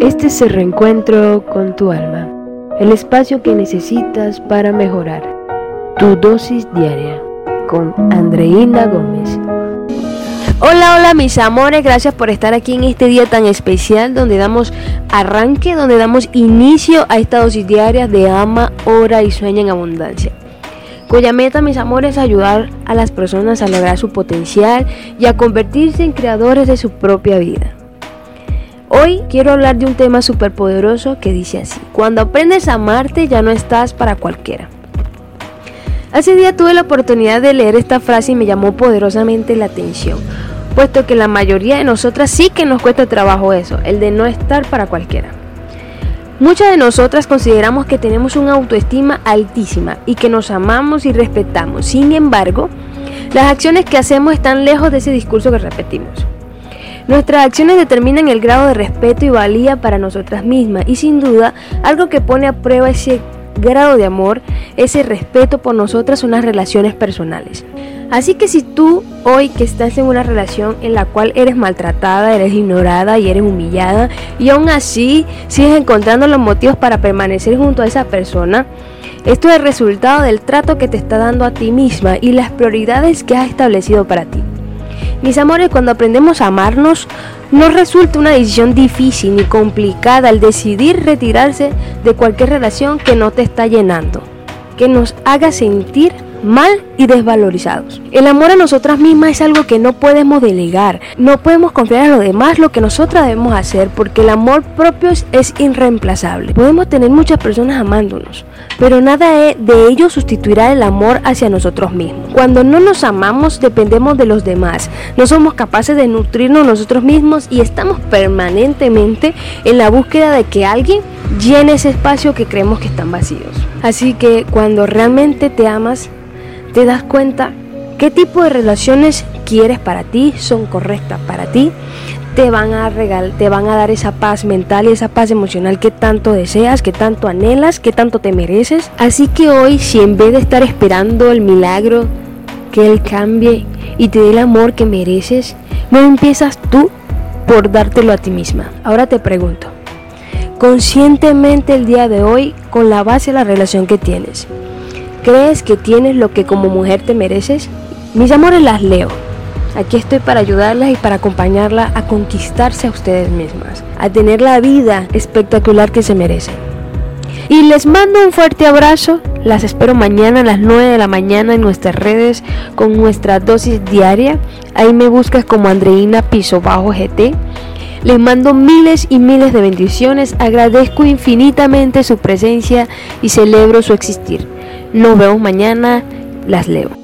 Este es el reencuentro con tu alma, el espacio que necesitas para mejorar. Tu dosis diaria con Andreina Gómez. Hola, hola mis amores, gracias por estar aquí en este día tan especial donde damos arranque, donde damos inicio a esta dosis diaria de ama, ora y sueña en abundancia cuya meta, mis amores, es ayudar a las personas a lograr su potencial y a convertirse en creadores de su propia vida. Hoy quiero hablar de un tema súper poderoso que dice así, cuando aprendes a amarte ya no estás para cualquiera. Hace día tuve la oportunidad de leer esta frase y me llamó poderosamente la atención, puesto que la mayoría de nosotras sí que nos cuesta trabajo eso, el de no estar para cualquiera. Muchas de nosotras consideramos que tenemos una autoestima altísima y que nos amamos y respetamos. Sin embargo, las acciones que hacemos están lejos de ese discurso que repetimos. Nuestras acciones determinan el grado de respeto y valía para nosotras mismas y sin duda algo que pone a prueba ese grado de amor, ese respeto por nosotras son las relaciones personales. Así que si tú hoy que estás en una relación en la cual eres maltratada, eres ignorada y eres humillada y aún así sigues encontrando los motivos para permanecer junto a esa persona, esto es el resultado del trato que te está dando a ti misma y las prioridades que has establecido para ti. Mis amores, cuando aprendemos a amarnos, no resulta una decisión difícil ni complicada el decidir retirarse de cualquier relación que no te está llenando, que nos haga sentir mal y desvalorizados. El amor a nosotras mismas es algo que no podemos delegar, no podemos confiar a los demás lo que nosotras debemos hacer porque el amor propio es, irreemplazable. Podemos tener muchas personas amándonos, pero nada de ello sustituirá el amor hacia nosotros mismos. Cuando no nos amamos dependemos de los demás, no somos capaces de nutrirnos nosotros mismos y estamos permanentemente en la búsqueda de que alguien llene ese espacio que creemos que están vacíos. Así que cuando realmente te amas, te das cuenta qué tipo de relaciones quieres para ti, son correctas para ti, te van a regal te van a dar esa paz mental y esa paz emocional que tanto deseas, que tanto anhelas, que tanto te mereces. Así que hoy, si en vez de estar esperando el milagro que él cambie y te dé el amor que mereces, no empiezas tú por dártelo a ti misma. Ahora te pregunto, conscientemente el día de hoy con la base de la relación que tienes. ¿Crees que tienes lo que como mujer te mereces? Mis amores las leo. Aquí estoy para ayudarlas y para acompañarlas a conquistarse a ustedes mismas, a tener la vida espectacular que se merecen. Y les mando un fuerte abrazo. Las espero mañana a las 9 de la mañana en nuestras redes con nuestra dosis diaria. Ahí me buscas como Andreina Piso Bajo GT. Les mando miles y miles de bendiciones. Agradezco infinitamente su presencia y celebro su existir. Nos vemos mañana. Las leo.